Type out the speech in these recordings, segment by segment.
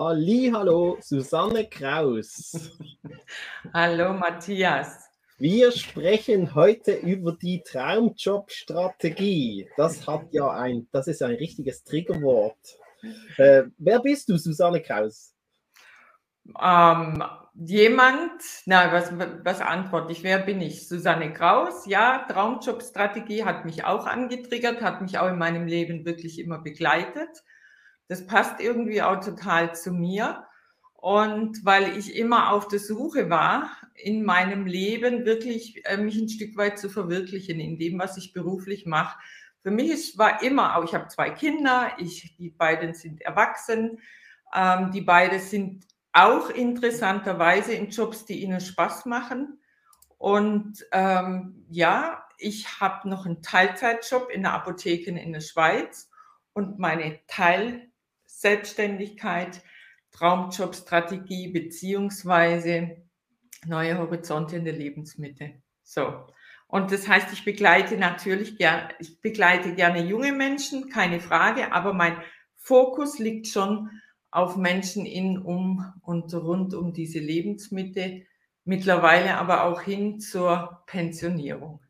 Halli, hallo, Susanne Kraus. hallo, Matthias. Wir sprechen heute über die Traumjob-Strategie. Das hat ja ein, das ist ein richtiges Triggerwort. Äh, wer bist du, Susanne Kraus? Ähm, jemand, na, was, was antworte ich? Wer bin ich? Susanne Kraus, ja, Traumjob-Strategie hat mich auch angetriggert, hat mich auch in meinem Leben wirklich immer begleitet. Das passt irgendwie auch total zu mir. Und weil ich immer auf der Suche war, in meinem Leben wirklich äh, mich ein Stück weit zu verwirklichen in dem, was ich beruflich mache. Für mich ist, war immer auch, ich habe zwei Kinder, ich, die beiden sind erwachsen, ähm, die beiden sind auch interessanterweise in Jobs, die ihnen Spaß machen. Und ähm, ja, ich habe noch einen Teilzeitjob in der Apotheke in der Schweiz und meine Teilselbstständigkeit Traumjobstrategie beziehungsweise neue Horizonte in der Lebensmitte. So. Und das heißt, ich begleite natürlich gerne, ich begleite gerne junge Menschen, keine Frage, aber mein Fokus liegt schon auf Menschen in, um und rund um diese Lebensmitte, mittlerweile aber auch hin zur Pensionierung.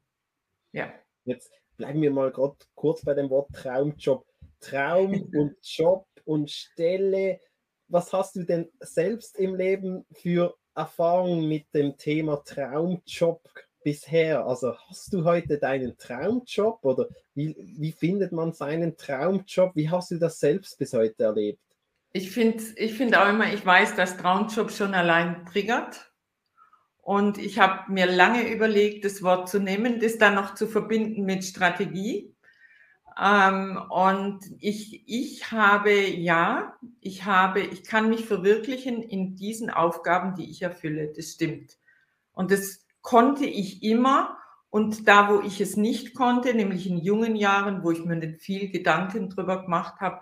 Ja. Jetzt bleiben wir mal gerade kurz bei dem Wort Traumjob. Traum und Job und Stelle was hast du denn selbst im Leben für Erfahrungen mit dem Thema Traumjob bisher? Also hast du heute deinen Traumjob oder wie, wie findet man seinen Traumjob? Wie hast du das selbst bis heute erlebt? Ich finde ich find auch immer, ich weiß, dass Traumjob schon allein triggert. Und ich habe mir lange überlegt, das Wort zu nehmen, das dann noch zu verbinden mit Strategie. Ähm, und ich, ich habe, ja, ich habe, ich kann mich verwirklichen in diesen Aufgaben, die ich erfülle. Das stimmt. Und das konnte ich immer. Und da, wo ich es nicht konnte, nämlich in jungen Jahren, wo ich mir nicht viel Gedanken drüber gemacht habe,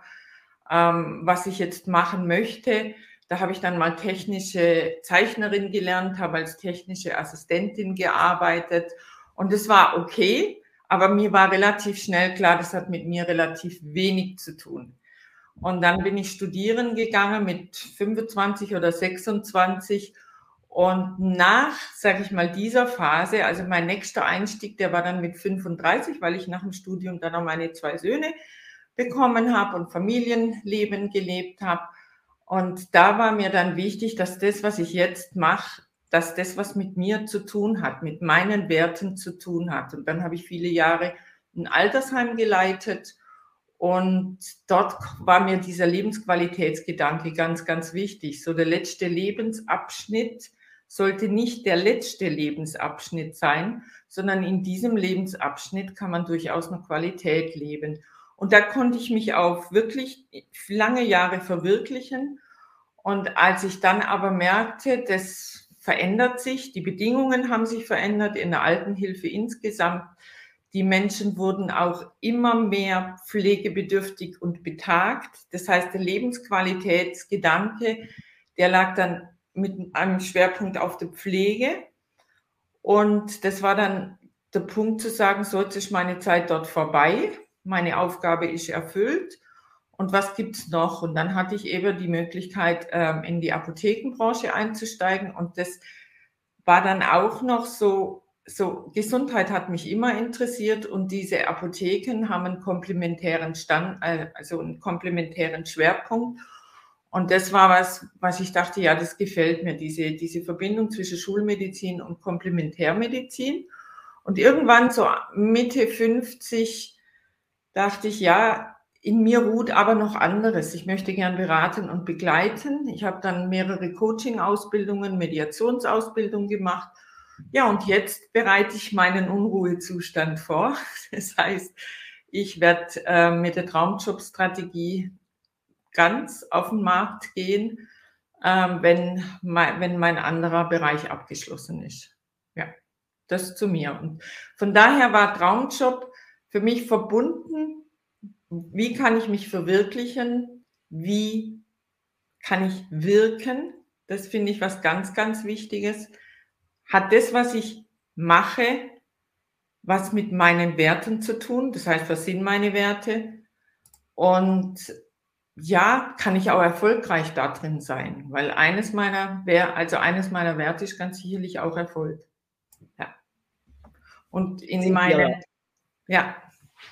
ähm, was ich jetzt machen möchte, da habe ich dann mal technische Zeichnerin gelernt, habe als technische Assistentin gearbeitet. Und es war okay. Aber mir war relativ schnell klar, das hat mit mir relativ wenig zu tun. Und dann bin ich studieren gegangen mit 25 oder 26. Und nach, sage ich mal, dieser Phase, also mein nächster Einstieg, der war dann mit 35, weil ich nach dem Studium dann auch meine zwei Söhne bekommen habe und Familienleben gelebt habe. Und da war mir dann wichtig, dass das, was ich jetzt mache, dass das, was mit mir zu tun hat, mit meinen Werten zu tun hat. Und dann habe ich viele Jahre ein Altersheim geleitet und dort war mir dieser Lebensqualitätsgedanke ganz, ganz wichtig. So der letzte Lebensabschnitt sollte nicht der letzte Lebensabschnitt sein, sondern in diesem Lebensabschnitt kann man durchaus noch Qualität leben. Und da konnte ich mich auch wirklich lange Jahre verwirklichen. Und als ich dann aber merkte, dass verändert sich, die Bedingungen haben sich verändert in der Altenhilfe insgesamt. Die Menschen wurden auch immer mehr pflegebedürftig und betagt. Das heißt, der Lebensqualitätsgedanke, der lag dann mit einem Schwerpunkt auf der Pflege. Und das war dann der Punkt zu sagen, so jetzt ist meine Zeit dort vorbei, meine Aufgabe ist erfüllt und was gibt's noch? Und dann hatte ich eben die Möglichkeit, ähm, in die Apothekenbranche einzusteigen. Und das war dann auch noch so, so Gesundheit hat mich immer interessiert und diese Apotheken haben einen komplementären Stand, äh, also einen komplementären Schwerpunkt. Und das war was, was ich dachte, ja, das gefällt mir, diese, diese Verbindung zwischen Schulmedizin und Komplementärmedizin. Und irgendwann so Mitte 50 dachte ich, ja, in mir ruht aber noch anderes. Ich möchte gern beraten und begleiten. Ich habe dann mehrere Coaching-Ausbildungen, Mediationsausbildungen gemacht. Ja, und jetzt bereite ich meinen Unruhezustand vor. Das heißt, ich werde äh, mit der Traumjob-Strategie ganz auf den Markt gehen, äh, wenn, mein, wenn mein anderer Bereich abgeschlossen ist. Ja, das zu mir. Und von daher war Traumjob für mich verbunden wie kann ich mich verwirklichen? Wie kann ich wirken? Das finde ich was ganz, ganz Wichtiges. Hat das, was ich mache, was mit meinen Werten zu tun? Das heißt, was sind meine Werte? Und ja, kann ich auch erfolgreich da drin sein, weil eines meiner, also eines meiner Werte ist ganz sicherlich auch Erfolg. Ja. Und in meinen, ja.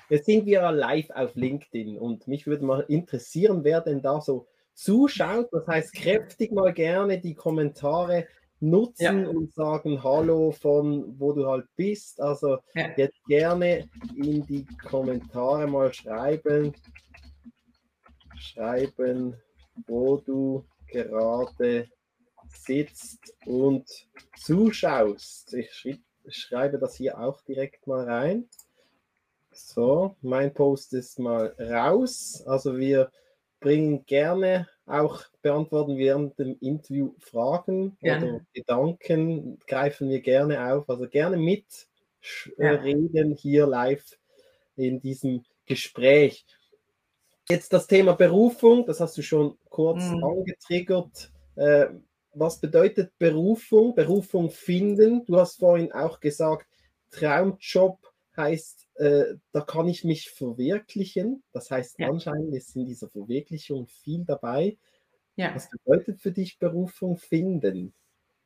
Jetzt sind wir live auf LinkedIn und mich würde mal interessieren, wer denn da so zuschaut. Das heißt, kräftig mal gerne die Kommentare nutzen ja. und sagen Hallo von wo du halt bist. Also ja. jetzt gerne in die Kommentare mal schreiben, schreiben, wo du gerade sitzt und zuschaust. Ich schreibe das hier auch direkt mal rein. So, mein Post ist mal raus. Also wir bringen gerne auch, beantworten während dem Interview Fragen gerne. oder Gedanken, greifen wir gerne auf. Also gerne mit ja. reden hier live in diesem Gespräch. Jetzt das Thema Berufung, das hast du schon kurz mhm. angetriggert. Äh, was bedeutet Berufung? Berufung finden. Du hast vorhin auch gesagt, Traumjob heißt, äh, da kann ich mich verwirklichen. Das heißt, ja. anscheinend ist in dieser Verwirklichung viel dabei. Ja. Was bedeutet für dich Berufung finden?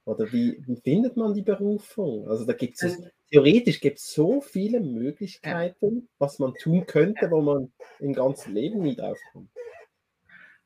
Oder wie, wie findet man die Berufung? Also da gibt es also, theoretisch gibt es so viele Möglichkeiten, ja. was man tun könnte, wo man im ganzen Leben nie draufkommt.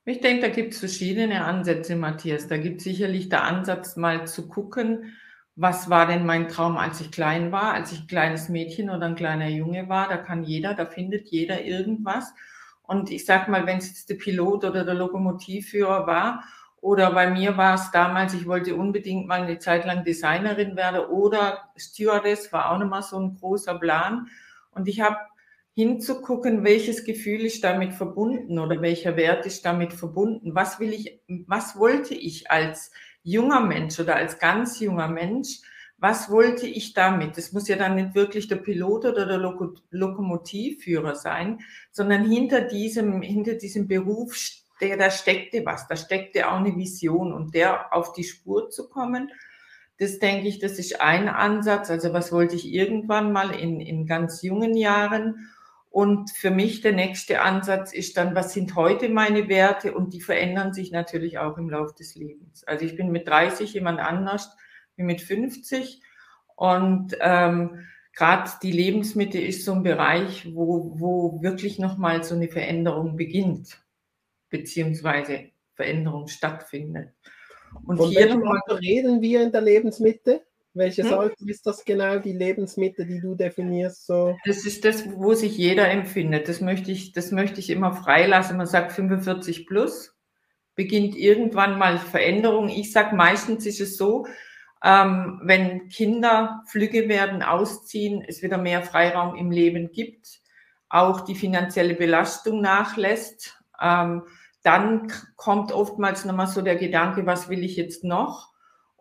Ich denke, da gibt es verschiedene Ansätze, Matthias. Da gibt es sicherlich der Ansatz, mal zu gucken, was war denn mein Traum, als ich klein war, als ich ein kleines Mädchen oder ein kleiner Junge war. Da kann jeder, da findet jeder irgendwas. Und ich sag mal, wenn es jetzt der Pilot oder der Lokomotivführer war, oder bei mir war es damals, ich wollte unbedingt mal eine Zeit lang Designerin werden oder Stewardess war auch nochmal so ein großer Plan. Und ich habe hinzugucken, welches Gefühl ist damit verbunden oder welcher Wert ist damit verbunden. Was will ich, was wollte ich als junger Mensch oder als ganz junger Mensch? Was wollte ich damit? Das muss ja dann nicht wirklich der Pilot oder der Lok Lokomotivführer sein, sondern hinter diesem, hinter diesem Beruf, der, da steckte was, da steckte auch eine Vision und der auf die Spur zu kommen. Das denke ich, das ist ein Ansatz. Also was wollte ich irgendwann mal in, in ganz jungen Jahren? Und für mich der nächste Ansatz ist dann, was sind heute meine Werte? Und die verändern sich natürlich auch im Laufe des Lebens. Also ich bin mit 30 jemand anders wie mit 50. Und ähm, gerade die Lebensmitte ist so ein Bereich, wo, wo wirklich nochmal so eine Veränderung beginnt, beziehungsweise Veränderung stattfindet. Und Von hier nochmal reden wir in der Lebensmitte? Welches hm? Alter ist das genau, die Lebensmitte, die du definierst? So? Das ist das, wo sich jeder empfindet. Das möchte ich, das möchte ich immer freilassen. Man sagt 45 plus, beginnt irgendwann mal Veränderung. Ich sage meistens ist es so, ähm, wenn Kinder flügge werden, ausziehen, es wieder mehr Freiraum im Leben gibt, auch die finanzielle Belastung nachlässt, ähm, dann kommt oftmals nochmal so der Gedanke, was will ich jetzt noch?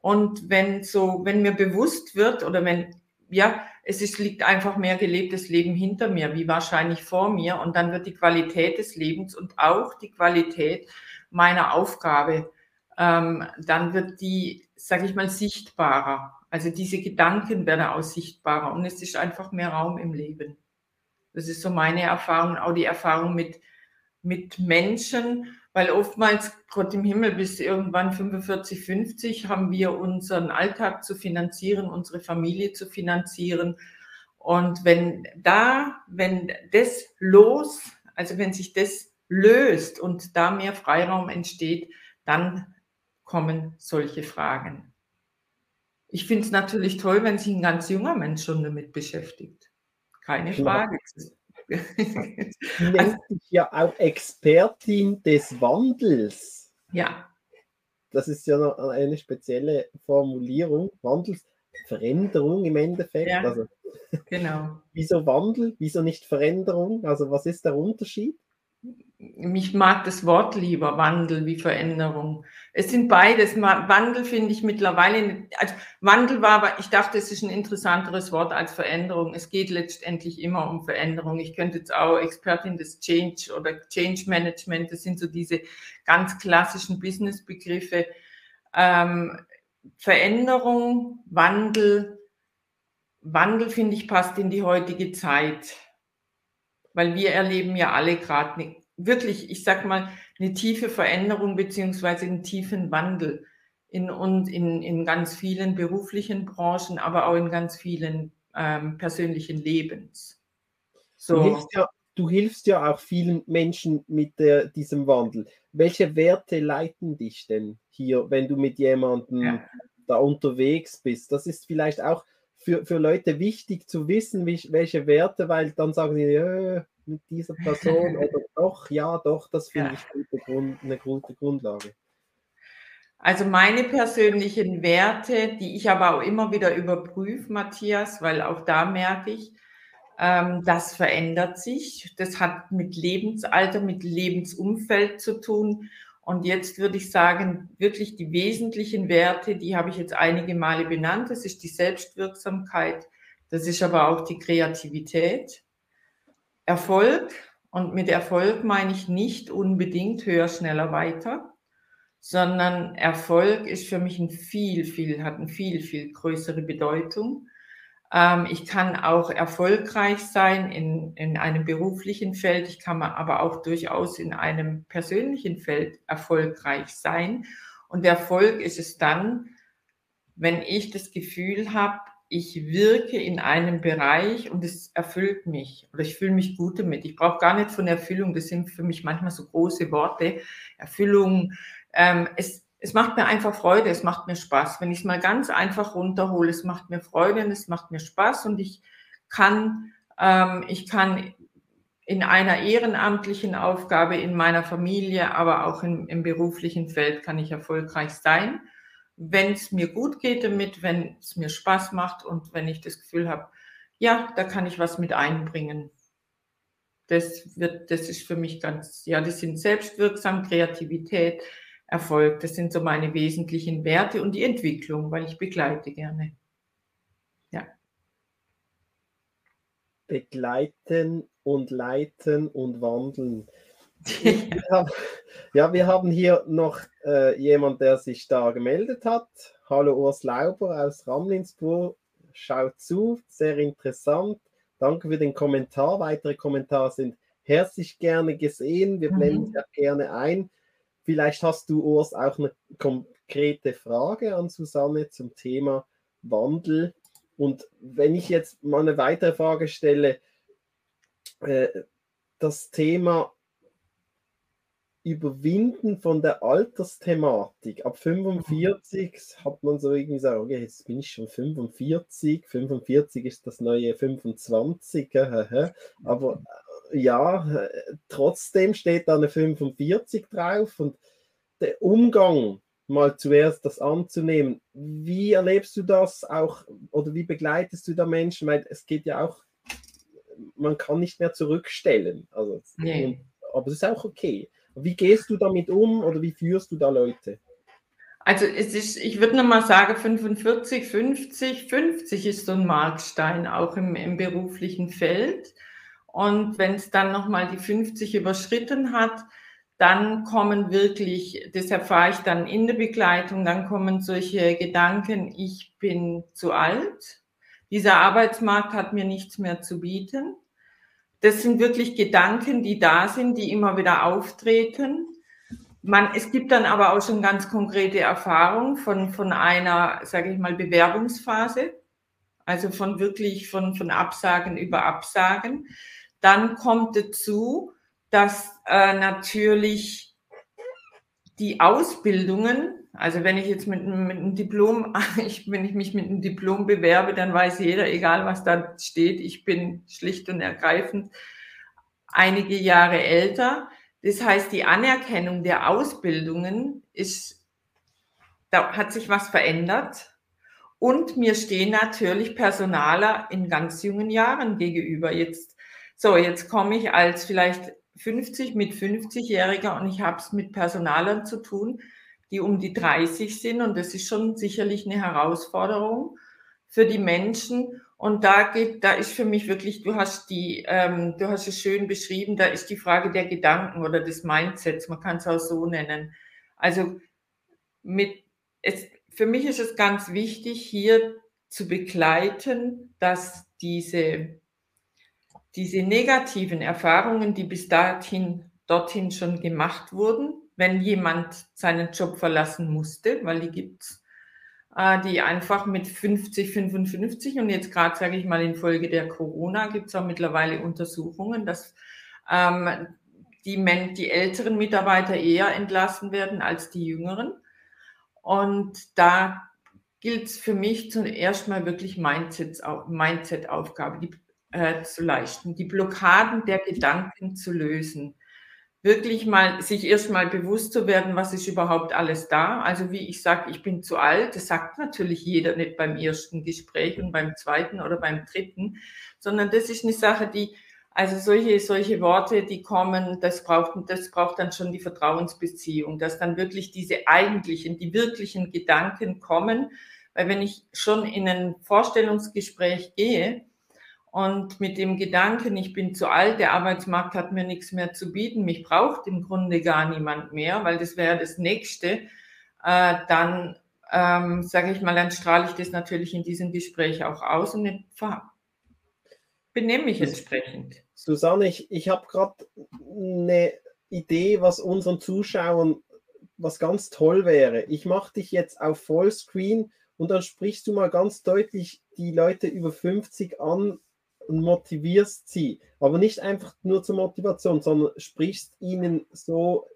Und wenn so, wenn mir bewusst wird oder wenn, ja, es ist, liegt einfach mehr gelebtes Leben hinter mir, wie wahrscheinlich vor mir. Und dann wird die Qualität des Lebens und auch die Qualität meiner Aufgabe, ähm, dann wird die, sage ich mal, sichtbarer. Also diese Gedanken werden auch sichtbarer und es ist einfach mehr Raum im Leben. Das ist so meine Erfahrung, auch die Erfahrung mit, mit Menschen, weil oftmals, Gott im Himmel, bis irgendwann 45, 50 haben wir unseren Alltag zu finanzieren, unsere Familie zu finanzieren. Und wenn da, wenn das los, also wenn sich das löst und da mehr Freiraum entsteht, dann kommen solche Fragen. Ich finde es natürlich toll, wenn sich ein ganz junger Mensch schon damit beschäftigt. Keine Frage. Ja. Du nennst dich ja auch Expertin des Wandels. Ja. Das ist ja noch eine spezielle Formulierung. Wandels, Veränderung im Endeffekt. Ja, also, genau. wieso Wandel? Wieso nicht Veränderung? Also was ist der Unterschied? Mich mag das Wort lieber, Wandel wie Veränderung. Es sind beides. Wandel finde ich mittlerweile, also Wandel war, aber ich dachte, es ist ein interessanteres Wort als Veränderung. Es geht letztendlich immer um Veränderung. Ich könnte jetzt auch Expertin des Change oder Change Management, das sind so diese ganz klassischen Business-Begriffe. Ähm, Veränderung, Wandel, Wandel finde ich passt in die heutige Zeit weil wir erleben ja alle gerade eine wirklich, ich sag mal, eine tiefe Veränderung beziehungsweise einen tiefen Wandel in, und in, in ganz vielen beruflichen Branchen, aber auch in ganz vielen ähm, persönlichen Lebens. So. Du, hilfst ja, du hilfst ja auch vielen Menschen mit der, diesem Wandel. Welche Werte leiten dich denn hier, wenn du mit jemandem ja. da unterwegs bist? Das ist vielleicht auch für, für Leute wichtig zu wissen, welche Werte, weil dann sagen sie, äh, mit dieser Person oder doch, ja, doch, das finde ja. ich gute Grund, eine gute Grundlage. Also meine persönlichen Werte, die ich aber auch immer wieder überprüfe, Matthias, weil auch da merke ich, ähm, das verändert sich. Das hat mit Lebensalter, mit Lebensumfeld zu tun. Und jetzt würde ich sagen, wirklich die wesentlichen Werte, die habe ich jetzt einige Male benannt. Das ist die Selbstwirksamkeit, das ist aber auch die Kreativität, Erfolg. Und mit Erfolg meine ich nicht unbedingt höher, schneller, weiter, sondern Erfolg ist für mich ein viel, viel, hat eine viel, viel größere Bedeutung. Ähm, ich kann auch erfolgreich sein in, in einem beruflichen Feld. Ich kann aber auch durchaus in einem persönlichen Feld erfolgreich sein. Und Erfolg ist es dann, wenn ich das Gefühl habe, ich wirke in einem Bereich und es erfüllt mich oder ich fühle mich gut damit. Ich brauche gar nicht von Erfüllung, das sind für mich manchmal so große Worte. Erfüllung, ähm, es, es macht mir einfach Freude, es macht mir Spaß. Wenn ich es mal ganz einfach runterhole, es macht mir Freude und es macht mir Spaß und ich kann, ähm, ich kann in einer ehrenamtlichen Aufgabe in meiner Familie, aber auch im, im beruflichen Feld kann ich erfolgreich sein, wenn es mir gut geht damit, wenn es mir Spaß macht und wenn ich das Gefühl habe, ja, da kann ich was mit einbringen. Das wird, das ist für mich ganz, ja, das sind selbstwirksam, Kreativität, Erfolg. Das sind so meine wesentlichen Werte und die Entwicklung, weil ich begleite gerne. Ja. Begleiten und leiten und wandeln. Ja, wir haben hier noch äh, jemand, der sich da gemeldet hat. Hallo Urs Lauber aus Ramlinsburg. Schaut zu, sehr interessant. Danke für den Kommentar. Weitere Kommentare sind herzlich gerne gesehen. Wir blenden mhm. gerne ein. Vielleicht hast du, Urs, auch eine konkrete Frage an Susanne zum Thema Wandel. Und wenn ich jetzt mal eine weitere Frage stelle, äh, das Thema Überwinden von der Altersthematik. Ab 45 hat man so irgendwie gesagt, okay, jetzt bin ich schon 45, 45 ist das neue 25, aber ja, trotzdem steht da eine 45 drauf und der Umgang, mal zuerst das anzunehmen, wie erlebst du das auch oder wie begleitest du da Menschen? Weil es geht ja auch, man kann nicht mehr zurückstellen. Also, nee. aber es ist auch okay. Wie gehst du damit um oder wie führst du da Leute? Also es ist, ich würde nochmal sagen, 45, 50, 50 ist so ein Markstein auch im, im beruflichen Feld. Und wenn es dann nochmal die 50 überschritten hat, dann kommen wirklich, das erfahre ich dann in der Begleitung, dann kommen solche Gedanken, ich bin zu alt, dieser Arbeitsmarkt hat mir nichts mehr zu bieten. Das sind wirklich Gedanken, die da sind, die immer wieder auftreten. Man, es gibt dann aber auch schon ganz konkrete Erfahrungen von, von einer, sage ich mal, Bewerbungsphase, also von wirklich von, von Absagen über Absagen. Dann kommt dazu, dass äh, natürlich die Ausbildungen, also wenn ich jetzt mit, mit einem Diplom, ich, wenn ich mich mit einem Diplom bewerbe, dann weiß jeder, egal was da steht, ich bin schlicht und ergreifend einige Jahre älter. Das heißt, die Anerkennung der Ausbildungen ist, da hat sich was verändert. Und mir stehen natürlich Personaler in ganz jungen Jahren gegenüber. Jetzt so, jetzt komme ich als vielleicht 50 mit 50-Jähriger und ich habe es mit Personalern zu tun, die um die 30 sind und das ist schon sicherlich eine Herausforderung für die Menschen. Und da geht, da ist für mich wirklich, du hast die, ähm, du hast es schön beschrieben, da ist die Frage der Gedanken oder des Mindsets, man kann es auch so nennen. Also mit, es, für mich ist es ganz wichtig, hier zu begleiten, dass diese diese negativen Erfahrungen, die bis dahin dorthin schon gemacht wurden, wenn jemand seinen Job verlassen musste, weil die gibt's, äh, die einfach mit 50, 55 und jetzt gerade sage ich mal infolge der Corona gibt es auch mittlerweile Untersuchungen, dass ähm, die, Men die älteren Mitarbeiter eher entlassen werden als die jüngeren. Und da gilt es für mich zuerst mal wirklich Mindset-Aufgabe die, äh, zu leisten, die Blockaden der Gedanken zu lösen. Wirklich mal, sich erstmal bewusst zu werden, was ist überhaupt alles da. Also wie ich sage, ich bin zu alt, das sagt natürlich jeder nicht beim ersten Gespräch und beim zweiten oder beim dritten, sondern das ist eine Sache, die also solche, solche Worte, die kommen, das braucht, das braucht dann schon die Vertrauensbeziehung, dass dann wirklich diese eigentlichen, die wirklichen Gedanken kommen. Weil wenn ich schon in ein Vorstellungsgespräch gehe und mit dem Gedanken, ich bin zu alt, der Arbeitsmarkt hat mir nichts mehr zu bieten, mich braucht im Grunde gar niemand mehr, weil das wäre das Nächste, äh, dann ähm, sage ich mal, dann strahle ich das natürlich in diesem Gespräch auch aus und benehme mich entsprechend. Susanne, ich, ich habe gerade eine Idee, was unseren Zuschauern was ganz toll wäre. Ich mache dich jetzt auf Vollscreen und dann sprichst du mal ganz deutlich die Leute über 50 an und motivierst sie. Aber nicht einfach nur zur Motivation, sondern sprichst ihnen so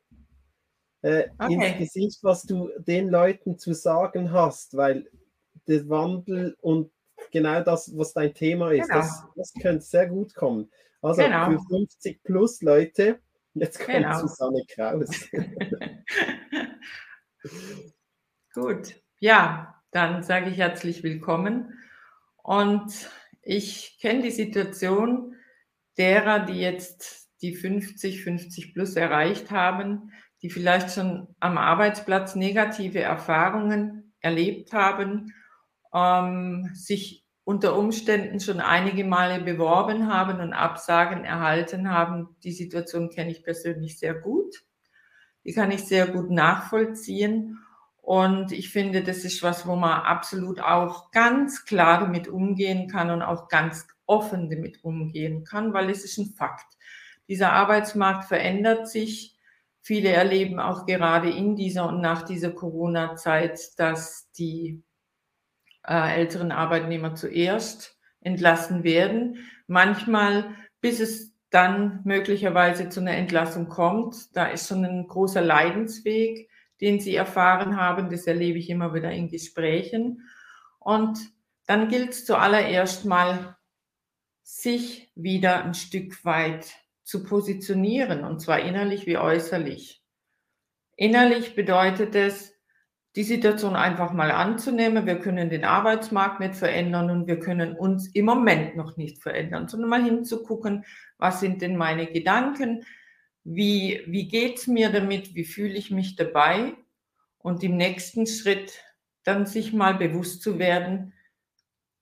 äh, okay. ins Gesicht, was du den Leuten zu sagen hast, weil der Wandel und genau das, was dein Thema ist, genau. das, das könnte sehr gut kommen. Also genau. für 50 plus Leute, jetzt kommt genau. Susanne Kraus. Gut, ja, dann sage ich herzlich willkommen. Und ich kenne die Situation derer, die jetzt die 50, 50 plus erreicht haben, die vielleicht schon am Arbeitsplatz negative Erfahrungen erlebt haben, ähm, sich unter Umständen schon einige Male beworben haben und Absagen erhalten haben. Die Situation kenne ich persönlich sehr gut. Die kann ich sehr gut nachvollziehen. Und ich finde, das ist was, wo man absolut auch ganz klar damit umgehen kann und auch ganz offen damit umgehen kann, weil es ist ein Fakt. Dieser Arbeitsmarkt verändert sich. Viele erleben auch gerade in dieser und nach dieser Corona-Zeit, dass die äh, älteren Arbeitnehmer zuerst entlassen werden. Manchmal, bis es dann möglicherweise zu einer Entlassung kommt, da ist schon ein großer Leidensweg, den sie erfahren haben. Das erlebe ich immer wieder in Gesprächen. Und dann gilt es zuallererst mal, sich wieder ein Stück weit zu positionieren, und zwar innerlich wie äußerlich. Innerlich bedeutet es, die Situation einfach mal anzunehmen. Wir können den Arbeitsmarkt nicht verändern und wir können uns im Moment noch nicht verändern, sondern mal hinzugucken, was sind denn meine Gedanken, wie, wie geht es mir damit, wie fühle ich mich dabei und im nächsten Schritt dann sich mal bewusst zu werden,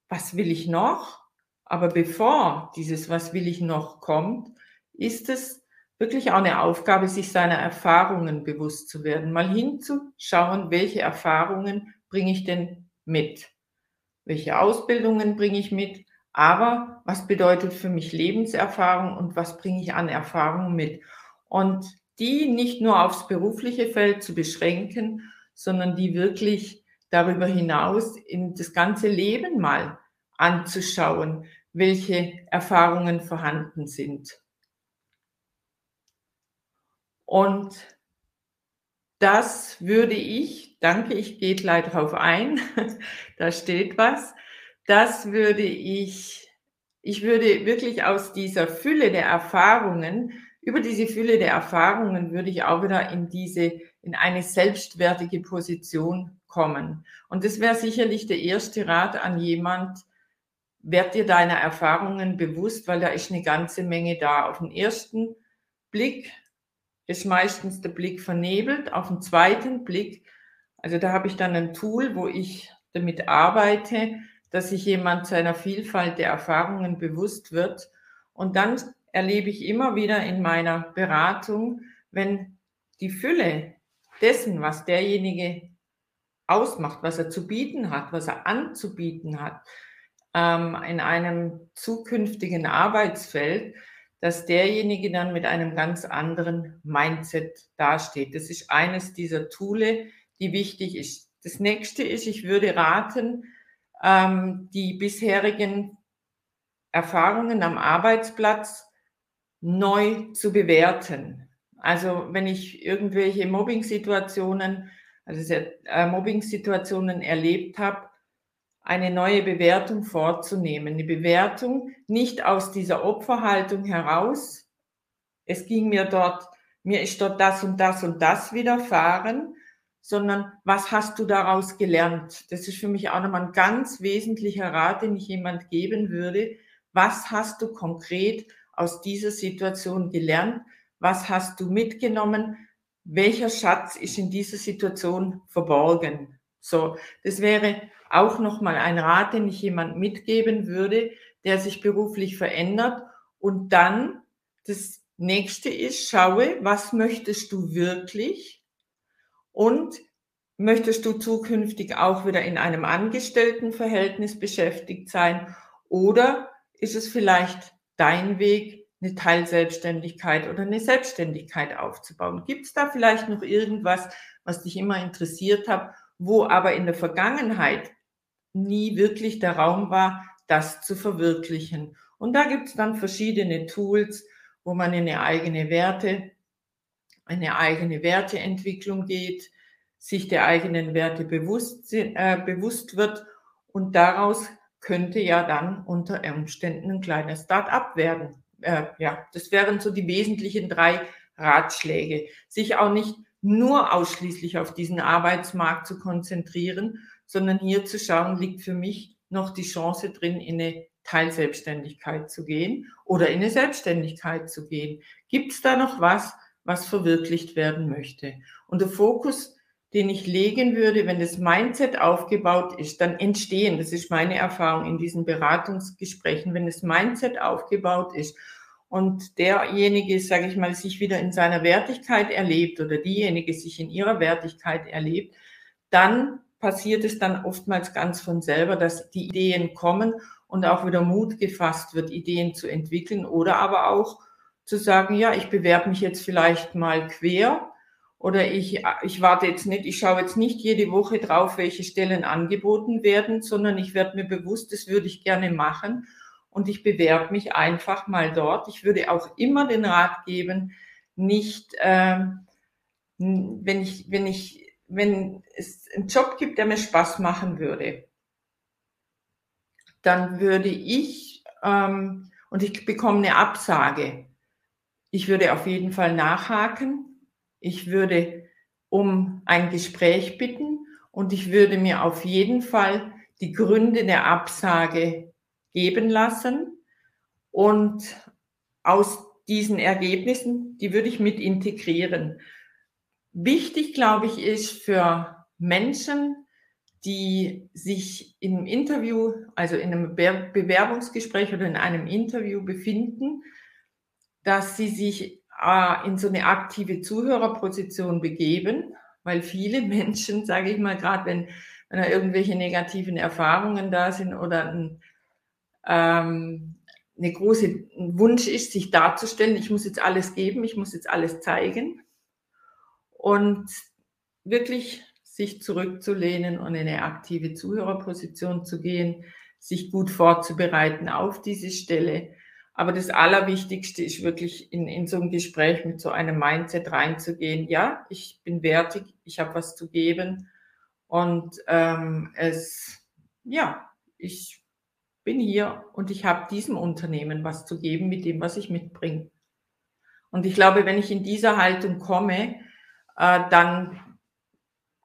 was will ich noch? Aber bevor dieses Was will ich noch kommt, ist es wirklich auch eine Aufgabe, sich seiner Erfahrungen bewusst zu werden, mal hinzuschauen, welche Erfahrungen bringe ich denn mit? Welche Ausbildungen bringe ich mit? Aber was bedeutet für mich Lebenserfahrung und was bringe ich an Erfahrung mit? Und die nicht nur aufs berufliche Feld zu beschränken, sondern die wirklich darüber hinaus in das ganze Leben mal anzuschauen, welche Erfahrungen vorhanden sind. Und das würde ich, danke, ich gehe gleich darauf ein, da steht was, das würde ich, ich würde wirklich aus dieser Fülle der Erfahrungen, über diese Fülle der Erfahrungen würde ich auch wieder in diese, in eine selbstwertige Position kommen. Und das wäre sicherlich der erste Rat an jemand, werd dir deiner Erfahrungen bewusst, weil da ist eine ganze Menge da. Auf den ersten Blick ist meistens der Blick vernebelt. Auf den zweiten Blick, also da habe ich dann ein Tool, wo ich damit arbeite, dass sich jemand seiner Vielfalt der Erfahrungen bewusst wird. Und dann erlebe ich immer wieder in meiner Beratung, wenn die Fülle dessen, was derjenige ausmacht, was er zu bieten hat, was er anzubieten hat, ähm, in einem zukünftigen Arbeitsfeld, dass derjenige dann mit einem ganz anderen Mindset dasteht. Das ist eines dieser Toole, die wichtig ist. Das nächste ist, ich würde raten, ähm, die bisherigen Erfahrungen am Arbeitsplatz neu zu bewerten. Also wenn ich irgendwelche Mobbing-Situationen, also äh, Mobbing-Situationen erlebt habe, eine neue Bewertung vorzunehmen. Eine Bewertung nicht aus dieser Opferhaltung heraus. Es ging mir dort, mir ist dort das und das und das widerfahren, sondern was hast du daraus gelernt? Das ist für mich auch nochmal ein ganz wesentlicher Rat, den ich jemand geben würde. Was hast du konkret aus dieser Situation gelernt? Was hast du mitgenommen? Welcher Schatz ist in dieser Situation verborgen? So, das wäre auch nochmal ein Rat, den ich jemand mitgeben würde, der sich beruflich verändert. Und dann das nächste ist, schaue, was möchtest du wirklich? Und möchtest du zukünftig auch wieder in einem Angestelltenverhältnis beschäftigt sein? Oder ist es vielleicht dein Weg, eine Teilselbstständigkeit oder eine Selbstständigkeit aufzubauen? Gibt es da vielleicht noch irgendwas, was dich immer interessiert hat, wo aber in der Vergangenheit nie wirklich der Raum war, das zu verwirklichen? Und da gibt es dann verschiedene Tools, wo man in eine eigene Werte, eine eigene Werteentwicklung geht, sich der eigenen Werte bewusst, äh, bewusst wird und daraus könnte ja dann unter Umständen ein kleines Start-up werden. Äh, ja, das wären so die wesentlichen drei Ratschläge. Sich auch nicht nur ausschließlich auf diesen Arbeitsmarkt zu konzentrieren, sondern hier zu schauen, liegt für mich noch die Chance drin, in eine Teilselbstständigkeit zu gehen oder in eine Selbstständigkeit zu gehen. Gibt es da noch was, was verwirklicht werden möchte? Und der Fokus den ich legen würde, wenn das Mindset aufgebaut ist, dann entstehen, das ist meine Erfahrung in diesen Beratungsgesprächen, wenn das Mindset aufgebaut ist und derjenige, sage ich mal, sich wieder in seiner Wertigkeit erlebt oder diejenige sich in ihrer Wertigkeit erlebt, dann passiert es dann oftmals ganz von selber, dass die Ideen kommen und auch wieder Mut gefasst wird, Ideen zu entwickeln oder aber auch zu sagen, ja, ich bewerbe mich jetzt vielleicht mal quer oder ich, ich warte jetzt nicht, ich schaue jetzt nicht jede Woche drauf, welche Stellen angeboten werden, sondern ich werde mir bewusst, das würde ich gerne machen. Und ich bewerbe mich einfach mal dort. Ich würde auch immer den Rat geben, nicht, äh, wenn ich, wenn ich, wenn es einen Job gibt, der mir Spaß machen würde, dann würde ich, ähm, und ich bekomme eine Absage, ich würde auf jeden Fall nachhaken ich würde um ein Gespräch bitten und ich würde mir auf jeden Fall die Gründe der Absage geben lassen und aus diesen Ergebnissen, die würde ich mit integrieren. Wichtig, glaube ich, ist für Menschen, die sich im Interview, also in einem Bewerbungsgespräch oder in einem Interview befinden, dass sie sich äh, in so eine aktive Zuhörerposition begeben, weil viele Menschen, sage ich mal, gerade wenn, wenn da irgendwelche negativen Erfahrungen da sind oder ein, ähm, eine große Wunsch ist, sich darzustellen, ich muss jetzt alles geben, ich muss jetzt alles zeigen. Und wirklich sich zurückzulehnen und in eine aktive Zuhörerposition zu gehen, sich gut vorzubereiten auf diese Stelle aber das Allerwichtigste ist wirklich in, in so ein Gespräch mit so einem Mindset reinzugehen. Ja, ich bin wertig, ich habe was zu geben und ähm, es, ja, ich bin hier und ich habe diesem Unternehmen was zu geben mit dem, was ich mitbringe. Und ich glaube, wenn ich in dieser Haltung komme, äh, dann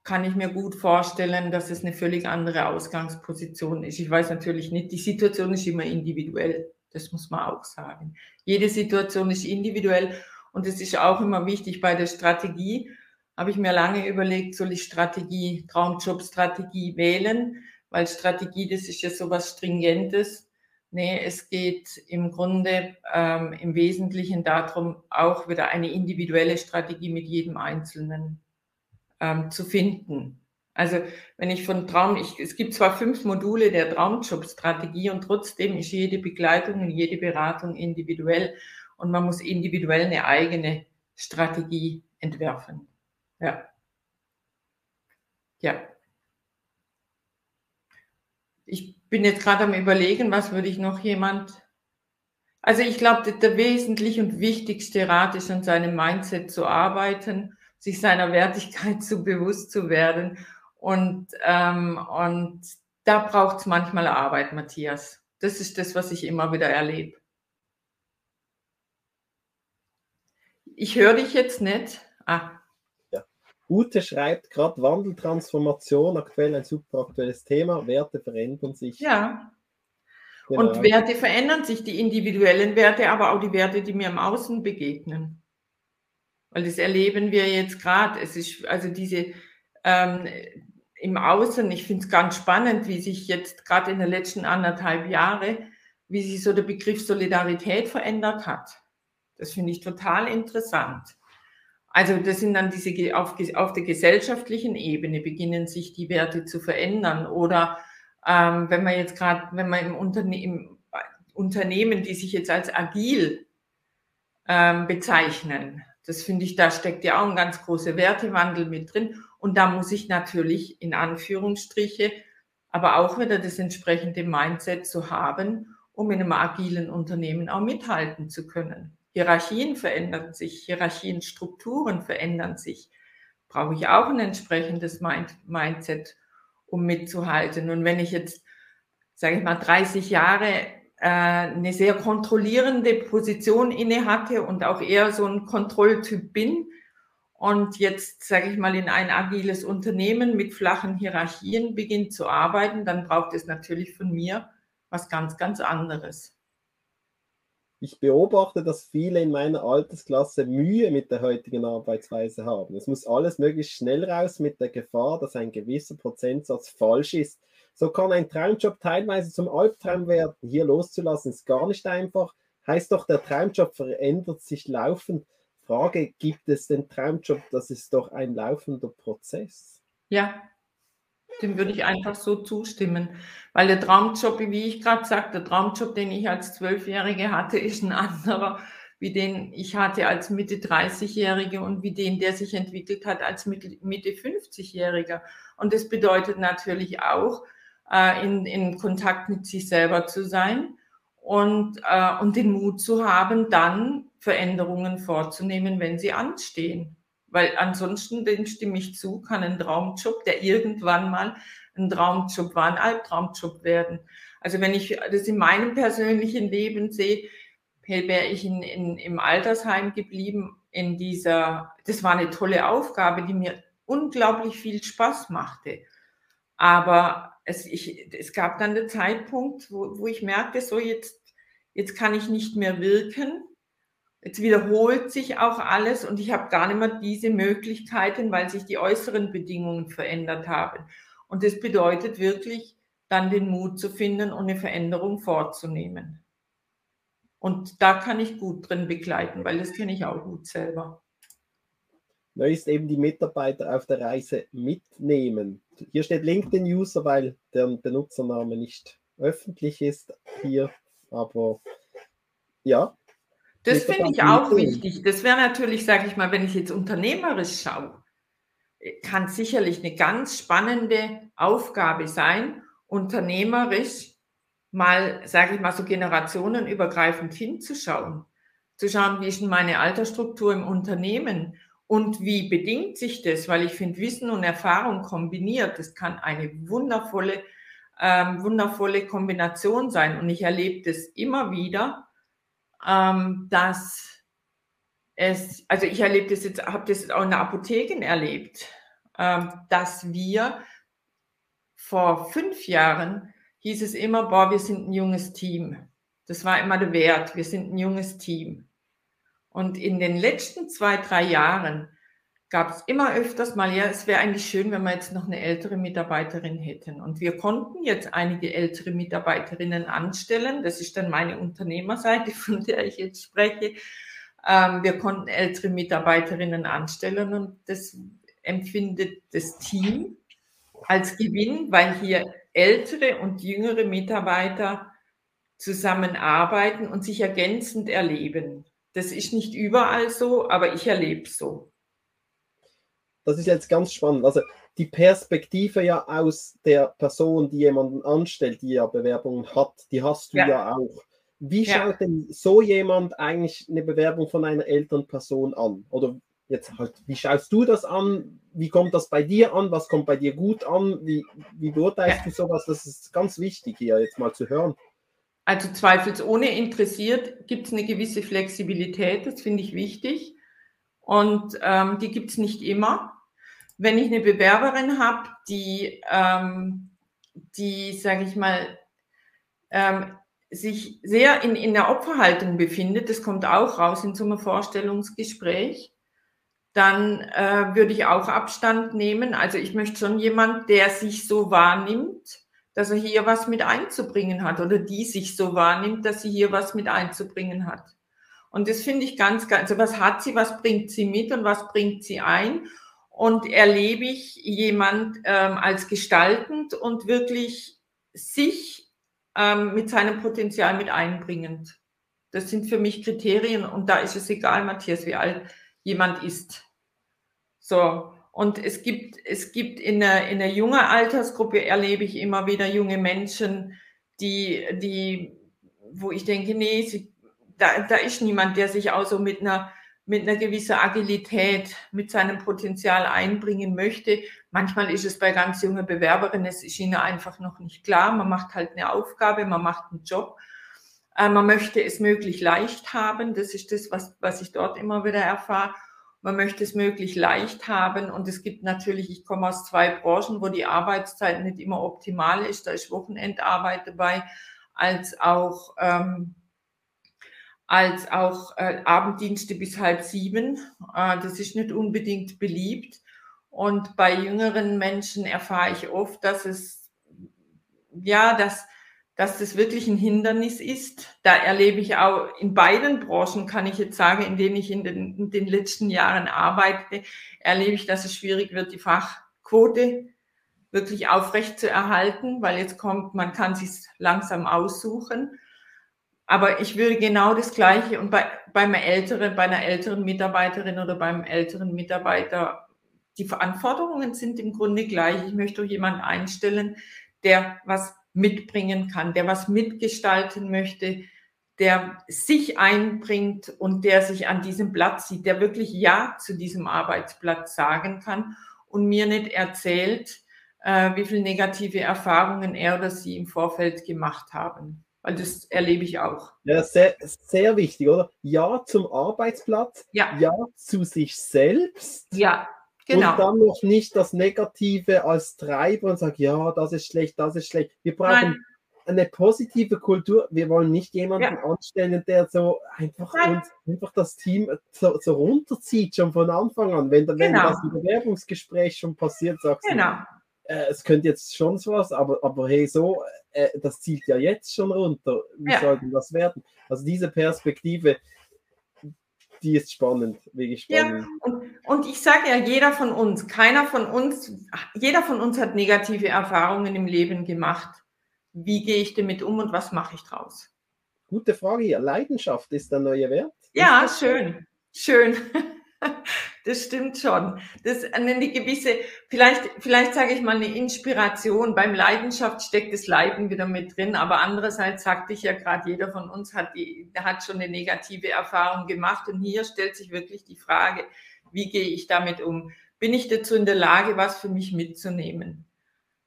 kann ich mir gut vorstellen, dass es eine völlig andere Ausgangsposition ist. Ich weiß natürlich nicht, die Situation ist immer individuell. Das muss man auch sagen. Jede Situation ist individuell und es ist auch immer wichtig bei der Strategie. Habe ich mir lange überlegt, soll ich Strategie, Traumjob-Strategie wählen? Weil Strategie, das ist ja so was Stringentes. Nee, es geht im Grunde ähm, im Wesentlichen darum, auch wieder eine individuelle Strategie mit jedem Einzelnen ähm, zu finden. Also wenn ich von Traum, ich, es gibt zwar fünf Module der Traumjob-Strategie und trotzdem ist jede Begleitung und jede Beratung individuell. und man muss individuell eine eigene Strategie entwerfen. Ja. Ja. Ich bin jetzt gerade am Überlegen, was würde ich noch jemand. Also ich glaube, der wesentliche und wichtigste Rat ist, an seinem Mindset zu arbeiten, sich seiner Wertigkeit zu bewusst zu werden. Und, ähm, und da braucht es manchmal Arbeit, Matthias. Das ist das, was ich immer wieder erlebe. Ich höre dich jetzt nicht. Ah. Ja. Ute schreibt gerade Wandeltransformation, aktuell ein super aktuelles Thema. Werte verändern sich. Ja. Genau. Und Werte verändern sich, die individuellen Werte, aber auch die Werte, die mir im Außen begegnen. Weil das erleben wir jetzt gerade. Es ist also diese ähm, im Außen, ich finde es ganz spannend, wie sich jetzt gerade in den letzten anderthalb Jahren, wie sich so der Begriff Solidarität verändert hat. Das finde ich total interessant. Also das sind dann diese, auf, auf der gesellschaftlichen Ebene beginnen sich die Werte zu verändern. Oder ähm, wenn man jetzt gerade, wenn man im, Unterne im Unternehmen, die sich jetzt als agil ähm, bezeichnen, das finde ich, da steckt ja auch ein ganz großer Wertewandel mit drin. Und da muss ich natürlich in Anführungsstriche, aber auch wieder das entsprechende Mindset zu haben, um in einem agilen Unternehmen auch mithalten zu können. Hierarchien verändern sich, Hierarchienstrukturen verändern sich. Brauche ich auch ein entsprechendes Mind Mindset, um mitzuhalten. Und wenn ich jetzt, sage ich mal, 30 Jahre äh, eine sehr kontrollierende Position inne hatte und auch eher so ein Kontrolltyp bin, und jetzt, sage ich mal, in ein agiles Unternehmen mit flachen Hierarchien beginnt zu arbeiten, dann braucht es natürlich von mir was ganz, ganz anderes. Ich beobachte, dass viele in meiner Altersklasse Mühe mit der heutigen Arbeitsweise haben. Es muss alles möglichst schnell raus mit der Gefahr, dass ein gewisser Prozentsatz falsch ist. So kann ein Traumjob teilweise zum Albtraum werden. Hier loszulassen ist gar nicht einfach. Heißt doch, der Traumjob verändert sich laufend. Frage, gibt es den Traumjob? Das ist doch ein laufender Prozess. Ja, dem würde ich einfach so zustimmen. Weil der Traumjob, wie ich gerade sagte, der Traumjob, den ich als Zwölfjährige hatte, ist ein anderer, wie den ich hatte als Mitte 30-Jährige und wie den, der sich entwickelt hat als Mitte, 50-Jähriger. Und das bedeutet natürlich auch, äh, in, in Kontakt mit sich selber zu sein und, äh, und den Mut zu haben, dann Veränderungen vorzunehmen, wenn sie anstehen. Weil ansonsten, dem stimme ich zu, kann ein Traumjob, der irgendwann mal ein Traumjob war, ein Albtraumjob werden. Also wenn ich das in meinem persönlichen Leben sehe, wäre ich in, in, im Altersheim geblieben, in dieser, das war eine tolle Aufgabe, die mir unglaublich viel Spaß machte. Aber es, ich, es gab dann den Zeitpunkt, wo, wo ich merkte, so jetzt, jetzt kann ich nicht mehr wirken Jetzt wiederholt sich auch alles und ich habe gar nicht mehr diese Möglichkeiten, weil sich die äußeren Bedingungen verändert haben. Und das bedeutet wirklich, dann den Mut zu finden und eine Veränderung vorzunehmen. Und da kann ich gut drin begleiten, weil das kenne ich auch gut selber. Da ist eben die Mitarbeiter auf der Reise mitnehmen. Hier steht LinkedIn-User, weil der Benutzername nicht öffentlich ist hier. Aber ja, das finde ich auch wichtig. Das wäre natürlich, sage ich mal, wenn ich jetzt unternehmerisch schaue, kann sicherlich eine ganz spannende Aufgabe sein, unternehmerisch mal, sage ich mal, so generationenübergreifend hinzuschauen. Zu schauen, wie ist denn meine Altersstruktur im Unternehmen und wie bedingt sich das, weil ich finde, Wissen und Erfahrung kombiniert, das kann eine wundervolle, ähm, wundervolle Kombination sein. Und ich erlebe das immer wieder, ähm, dass es, also ich erlebe das jetzt, habe das auch in der Apotheken erlebt, ähm, dass wir vor fünf Jahren hieß es immer, boah, wir sind ein junges Team. Das war immer der Wert, wir sind ein junges Team. Und in den letzten zwei, drei Jahren gab es immer öfters mal, ja, es wäre eigentlich schön, wenn wir jetzt noch eine ältere Mitarbeiterin hätten. Und wir konnten jetzt einige ältere Mitarbeiterinnen anstellen. Das ist dann meine Unternehmerseite, von der ich jetzt spreche. Ähm, wir konnten ältere Mitarbeiterinnen anstellen und das empfindet das Team als Gewinn, weil hier ältere und jüngere Mitarbeiter zusammenarbeiten und sich ergänzend erleben. Das ist nicht überall so, aber ich erlebe es so. Das ist jetzt ganz spannend. Also die Perspektive ja aus der Person, die jemanden anstellt, die ja Bewerbungen hat, die hast du ja, ja auch. Wie ja. schaut denn so jemand eigentlich eine Bewerbung von einer älteren Person an? Oder jetzt halt, wie schaust du das an? Wie kommt das bei dir an? Was kommt bei dir gut an? Wie, wie beurteilst ja. du sowas? Das ist ganz wichtig hier jetzt mal zu hören. Also zweifelsohne interessiert, gibt es eine gewisse Flexibilität, das finde ich wichtig. Und ähm, die gibt es nicht immer. Wenn ich eine Bewerberin habe, die, ähm, die sage ich mal, ähm, sich sehr in, in der Opferhaltung befindet, das kommt auch raus in so einem Vorstellungsgespräch, dann äh, würde ich auch Abstand nehmen. Also ich möchte schon jemand, der sich so wahrnimmt, dass er hier was mit einzubringen hat oder die sich so wahrnimmt, dass sie hier was mit einzubringen hat. Und das finde ich ganz, ganz, also was hat sie, was bringt sie mit und was bringt sie ein? Und erlebe ich jemand ähm, als gestaltend und wirklich sich ähm, mit seinem Potenzial mit einbringend. Das sind für mich Kriterien und da ist es egal, Matthias, wie alt jemand ist. So. Und es gibt, es gibt in der, in der jungen Altersgruppe erlebe ich immer wieder junge Menschen, die, die, wo ich denke, nee, sie, da, da ist niemand, der sich auch so mit einer, mit einer gewissen Agilität, mit seinem Potenzial einbringen möchte. Manchmal ist es bei ganz jungen Bewerberinnen, es ist ihnen einfach noch nicht klar. Man macht halt eine Aufgabe, man macht einen Job. Äh, man möchte es möglich leicht haben. Das ist das, was, was ich dort immer wieder erfahre. Man möchte es möglich leicht haben. Und es gibt natürlich, ich komme aus zwei Branchen, wo die Arbeitszeit nicht immer optimal ist. Da ist Wochenendarbeit dabei, als auch, ähm, als auch äh, Abenddienste bis halb sieben. Äh, das ist nicht unbedingt beliebt. Und bei jüngeren Menschen erfahre ich oft, dass es, ja, dass, dass das wirklich ein Hindernis ist. Da erlebe ich auch in beiden Branchen, kann ich jetzt sagen, in denen ich in den, in den letzten Jahren arbeite, erlebe ich, dass es schwierig wird, die Fachquote wirklich aufrecht zu erhalten, weil jetzt kommt, man kann sich langsam aussuchen. Aber ich würde genau das Gleiche und bei, bei einer älteren, bei einer älteren Mitarbeiterin oder beim älteren Mitarbeiter, die Verantwortungen sind im Grunde gleich. Ich möchte auch jemanden einstellen, der was mitbringen kann, der was mitgestalten möchte, der sich einbringt und der sich an diesem Platz sieht, der wirklich Ja zu diesem Arbeitsplatz sagen kann und mir nicht erzählt, äh, wie viele negative Erfahrungen er oder sie im Vorfeld gemacht haben. Weil das erlebe ich auch. Ja, sehr, sehr wichtig, oder? Ja zum Arbeitsplatz, ja, ja zu sich selbst. Ja. Genau. Und dann noch nicht das Negative als Treiber und sagen, ja, das ist schlecht, das ist schlecht. Wir brauchen Nein. eine positive Kultur. Wir wollen nicht jemanden ja. anstellen, der so einfach, uns, einfach das Team so, so, runterzieht, schon von Anfang an. Wenn, genau. wenn das im Bewerbungsgespräch schon passiert, sagst genau. du, äh, es könnte jetzt schon sowas, aber, aber hey, so, äh, das zieht ja jetzt schon runter. Wie ja. soll denn das werden? Also diese Perspektive, die ist spannend, wirklich spannend. Ja, und, und ich sage ja, jeder von uns, keiner von uns, jeder von uns hat negative Erfahrungen im Leben gemacht. Wie gehe ich damit um und was mache ich draus? Gute Frage hier. Leidenschaft ist der neue Wert? Ja, schön. Schön. Das stimmt schon. Das eine gewisse, vielleicht, vielleicht sage ich mal eine Inspiration. Beim Leidenschaft steckt das Leiden wieder mit drin, aber andererseits sagte ich ja gerade, jeder von uns hat die, hat schon eine negative Erfahrung gemacht und hier stellt sich wirklich die Frage, wie gehe ich damit um? Bin ich dazu in der Lage, was für mich mitzunehmen?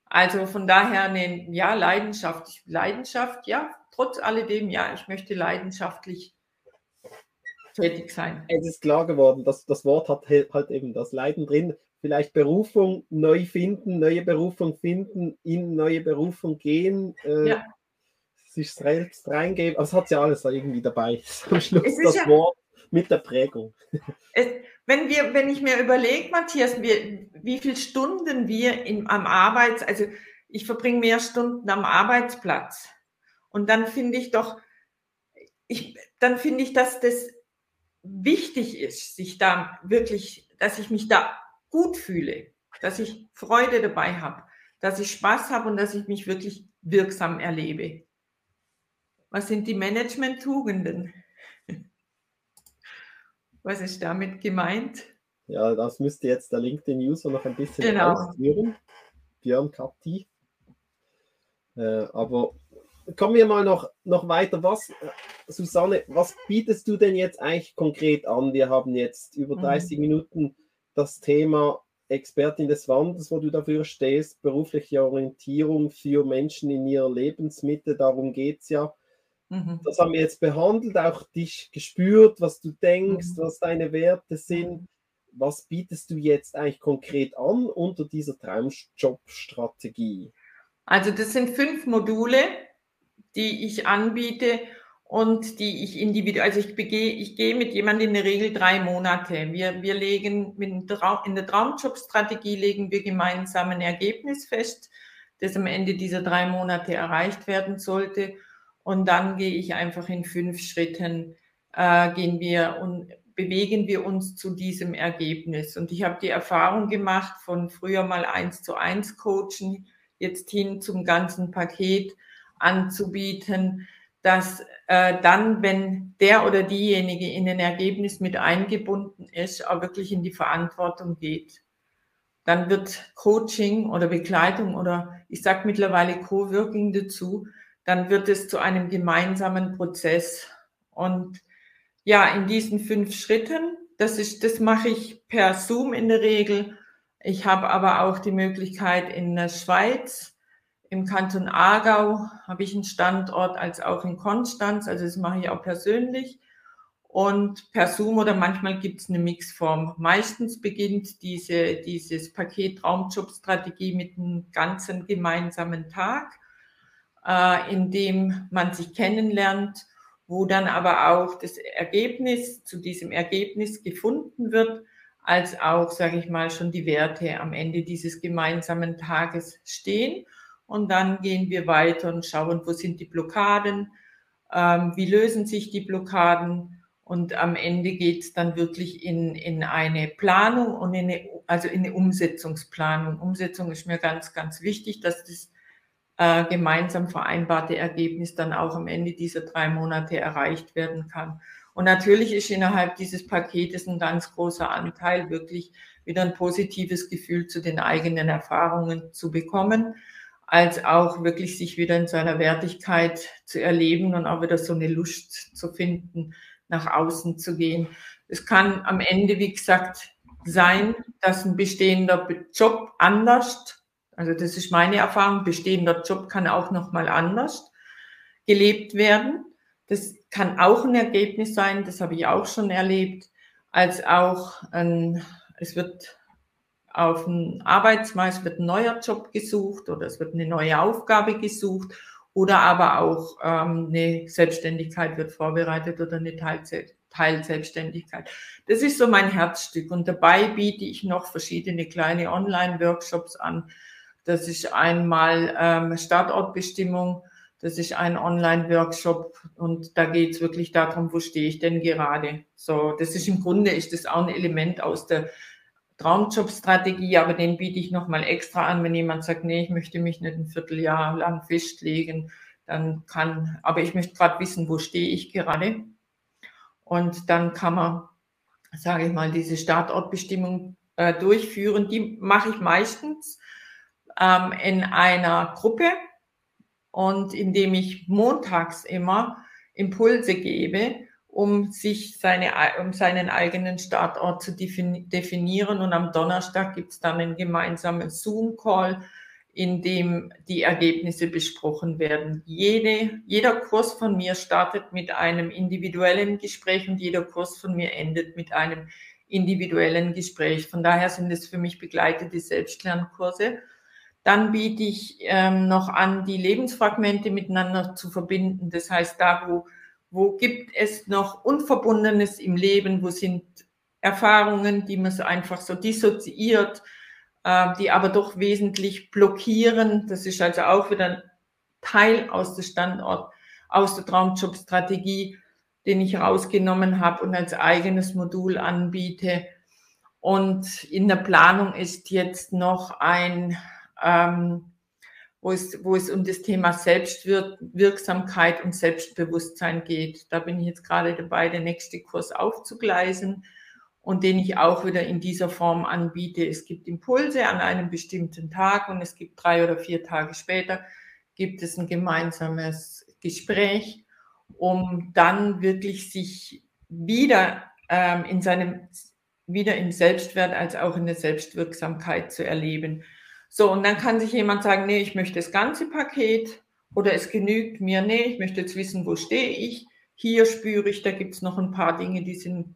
Also von daher eine, ja, Leidenschaft. Leidenschaft, ja, trotz alledem, ja, ich möchte leidenschaftlich tätig sein. Es ist klar geworden, dass das Wort hat halt eben das Leiden drin. Vielleicht Berufung neu finden, neue Berufung finden, in neue Berufung gehen, äh, ja. sich selbst reingeben. Aber es hat ja alles irgendwie dabei. Zum Schluss das ja, Wort mit der Prägung. Es, wenn wir, wenn ich mir überlege, Matthias, wir, wie viele Stunden wir in, am Arbeits, also ich verbringe mehr Stunden am Arbeitsplatz. Und dann finde ich doch, ich, dann finde ich, dass das wichtig ist, sich da wirklich, dass ich mich da gut fühle, dass ich Freude dabei habe, dass ich Spaß habe und dass ich mich wirklich wirksam erlebe. Was sind die Management-Tugenden? Was ist damit gemeint? Ja, das müsste jetzt der LinkedIn-User noch ein bisschen genau. ausführen. Björn Kapti. Äh, aber kommen wir mal noch, noch weiter. Was, Susanne, was bietest du denn jetzt eigentlich konkret an? Wir haben jetzt über 30 mhm. Minuten das Thema Expertin des Wandels, wo du dafür stehst, berufliche Orientierung für Menschen in ihrer Lebensmitte, darum geht es ja. Mhm. Das haben wir jetzt behandelt, auch dich gespürt, was du denkst, mhm. was deine Werte sind. Was bietest du jetzt eigentlich konkret an unter dieser Traumjob-Strategie? Also das sind fünf Module, die ich anbiete und die ich individuell, also ich, begehe, ich gehe mit jemandem in der Regel drei Monate. Wir, wir legen in der Traumjob-Strategie legen wir gemeinsam ein Ergebnis fest, das am Ende dieser drei Monate erreicht werden sollte. Und dann gehe ich einfach in fünf Schritten, äh, gehen wir und bewegen wir uns zu diesem Ergebnis. Und ich habe die Erfahrung gemacht von früher mal eins zu eins Coaching, jetzt hin zum ganzen Paket anzubieten, dass äh, dann, wenn der oder diejenige in ein Ergebnis mit eingebunden ist, auch wirklich in die Verantwortung geht. Dann wird Coaching oder Begleitung oder ich sage mittlerweile Co-Working dazu, dann wird es zu einem gemeinsamen Prozess. Und ja, in diesen fünf Schritten, das ist, das mache ich per Zoom in der Regel. Ich habe aber auch die Möglichkeit in der Schweiz, im Kanton Aargau habe ich einen Standort als auch in Konstanz, also das mache ich auch persönlich. Und per Zoom oder manchmal gibt es eine Mixform. Meistens beginnt diese, dieses Paket Traumjobstrategie mit einem ganzen gemeinsamen Tag, äh, in dem man sich kennenlernt wo dann aber auch das Ergebnis zu diesem Ergebnis gefunden wird, als auch, sage ich mal, schon die Werte am Ende dieses gemeinsamen Tages stehen. Und dann gehen wir weiter und schauen, wo sind die Blockaden, ähm, wie lösen sich die Blockaden. Und am Ende geht es dann wirklich in, in eine Planung und in eine, also in eine Umsetzungsplanung. Umsetzung ist mir ganz, ganz wichtig, dass das äh, gemeinsam vereinbarte Ergebnis dann auch am Ende dieser drei Monate erreicht werden kann. Und natürlich ist innerhalb dieses Paketes ein ganz großer Anteil, wirklich wieder ein positives Gefühl zu den eigenen Erfahrungen zu bekommen, als auch wirklich sich wieder in seiner Wertigkeit zu erleben und auch wieder so eine Lust zu finden, nach außen zu gehen. Es kann am Ende, wie gesagt, sein, dass ein bestehender Job anders also das ist meine Erfahrung. Bestehender Job kann auch nochmal anders gelebt werden. Das kann auch ein Ergebnis sein, das habe ich auch schon erlebt, als auch ein, es wird auf dem Arbeitsmarkt wird ein neuer Job gesucht oder es wird eine neue Aufgabe gesucht oder aber auch ähm, eine Selbstständigkeit wird vorbereitet oder eine Teilselbstständigkeit. Das ist so mein Herzstück und dabei biete ich noch verschiedene kleine Online-Workshops an, das ist einmal ähm, Startortbestimmung, das ist ein Online-Workshop und da geht es wirklich darum, wo stehe ich denn gerade. So, das ist im Grunde ist das auch ein Element aus der Traumjob-Strategie, aber den biete ich nochmal extra an, wenn jemand sagt, nee, ich möchte mich nicht ein Vierteljahr lang festlegen, dann kann, aber ich möchte gerade wissen, wo stehe ich gerade. Und dann kann man, sage ich mal, diese Startortbestimmung äh, durchführen. Die mache ich meistens ähm, in einer Gruppe und indem ich montags immer Impulse gebe, um sich seine, um seinen eigenen Startort zu definieren. Und am Donnerstag gibt es dann einen gemeinsamen Zoom-Call, in dem die Ergebnisse besprochen werden. Jede, jeder Kurs von mir startet mit einem individuellen Gespräch und jeder Kurs von mir endet mit einem individuellen Gespräch. Von daher sind es für mich begleitete Selbstlernkurse. Dann biete ich ähm, noch an, die Lebensfragmente miteinander zu verbinden. Das heißt, da, wo, wo gibt es noch Unverbundenes im Leben, wo sind Erfahrungen, die man so einfach so dissoziiert, äh, die aber doch wesentlich blockieren. Das ist also auch wieder ein Teil aus der Standort, aus der Traumjob-Strategie, den ich rausgenommen habe und als eigenes Modul anbiete. Und in der Planung ist jetzt noch ein ähm, wo es, wo es um das Thema Selbstwirksamkeit und Selbstbewusstsein geht. Da bin ich jetzt gerade dabei, den nächsten Kurs aufzugleisen und den ich auch wieder in dieser Form anbiete. Es gibt Impulse an einem bestimmten Tag und es gibt drei oder vier Tage später gibt es ein gemeinsames Gespräch, um dann wirklich sich wieder ähm, in seinem wieder im Selbstwert als auch in der Selbstwirksamkeit zu erleben. So, und dann kann sich jemand sagen, nee, ich möchte das ganze Paket oder es genügt mir, nee, ich möchte jetzt wissen, wo stehe ich. Hier spüre ich, da gibt es noch ein paar Dinge, die sind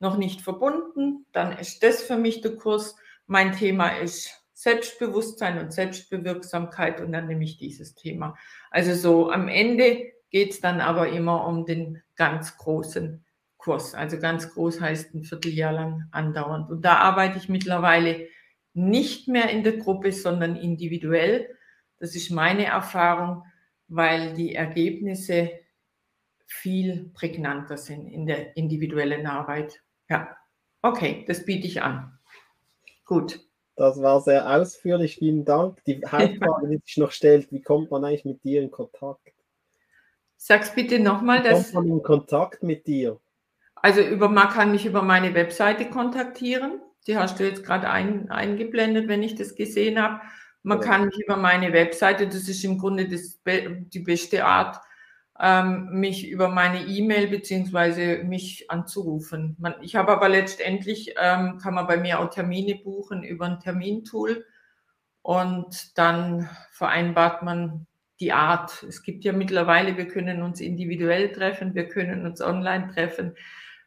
noch nicht verbunden. Dann ist das für mich der Kurs. Mein Thema ist Selbstbewusstsein und Selbstbewirksamkeit und dann nehme ich dieses Thema. Also so am Ende geht es dann aber immer um den ganz großen Kurs. Also ganz groß heißt ein Vierteljahr lang andauernd. Und da arbeite ich mittlerweile nicht mehr in der Gruppe, sondern individuell. Das ist meine Erfahrung, weil die Ergebnisse viel prägnanter sind in der individuellen Arbeit. Ja, okay, das biete ich an. Gut. Das war sehr ausführlich, vielen Dank. Die Hauptfrage, die sich noch stellt, wie kommt man eigentlich mit dir in Kontakt? Sag's bitte nochmal. Wie kommt man in Kontakt mit dir? Also über, man kann mich über meine Webseite kontaktieren. Die hast du jetzt gerade ein, eingeblendet, wenn ich das gesehen habe. Man ja. kann mich über meine Webseite, das ist im Grunde das, die beste Art, ähm, mich über meine E-Mail beziehungsweise mich anzurufen. Man, ich habe aber letztendlich, ähm, kann man bei mir auch Termine buchen über ein Termintool und dann vereinbart man die Art. Es gibt ja mittlerweile, wir können uns individuell treffen, wir können uns online treffen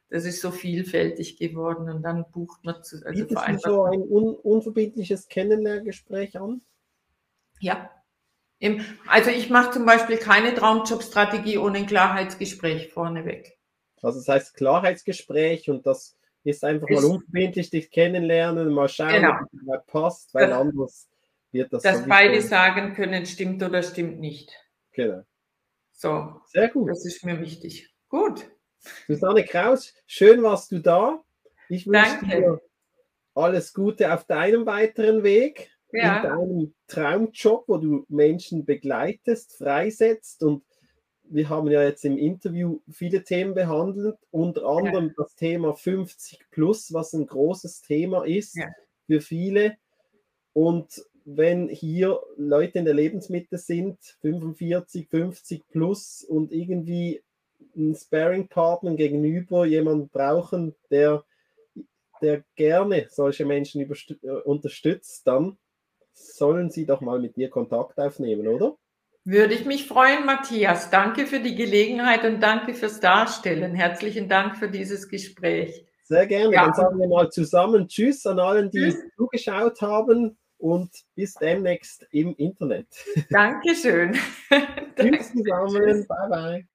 das ist so vielfältig geworden und dann bucht man zu. Also Bietet so ein un unverbindliches Kennenlerngespräch an? Ja. Also ich mache zum Beispiel keine Traumjobstrategie ohne ein Klarheitsgespräch vorneweg. Also das heißt Klarheitsgespräch und das ist einfach ist, mal unverbindlich dich kennenlernen, mal schauen, genau. ob es mal passt, weil das, anders wird das. Dass beide sagen können, stimmt oder stimmt nicht. Genau. So. Sehr gut. Das ist mir wichtig. Gut. Susanne Kraus, schön warst du da. Ich wünsche dir alles Gute auf deinem weiteren Weg, ja. in deinem Traumjob, wo du Menschen begleitest, freisetzt. Und wir haben ja jetzt im Interview viele Themen behandelt, unter anderem ja. das Thema 50 plus, was ein großes Thema ist ja. für viele. Und wenn hier Leute in der Lebensmitte sind, 45, 50 plus und irgendwie einen Sparing-Partner gegenüber, jemanden brauchen, der, der gerne solche Menschen äh, unterstützt, dann sollen sie doch mal mit dir Kontakt aufnehmen, oder? Würde ich mich freuen, Matthias. Danke für die Gelegenheit und danke fürs Darstellen. Herzlichen Dank für dieses Gespräch. Sehr gerne. Ja. Dann sagen wir mal zusammen Tschüss an allen, die Tschüss. zugeschaut haben und bis demnächst im Internet. Dankeschön. Tschüss zusammen. Bye bye.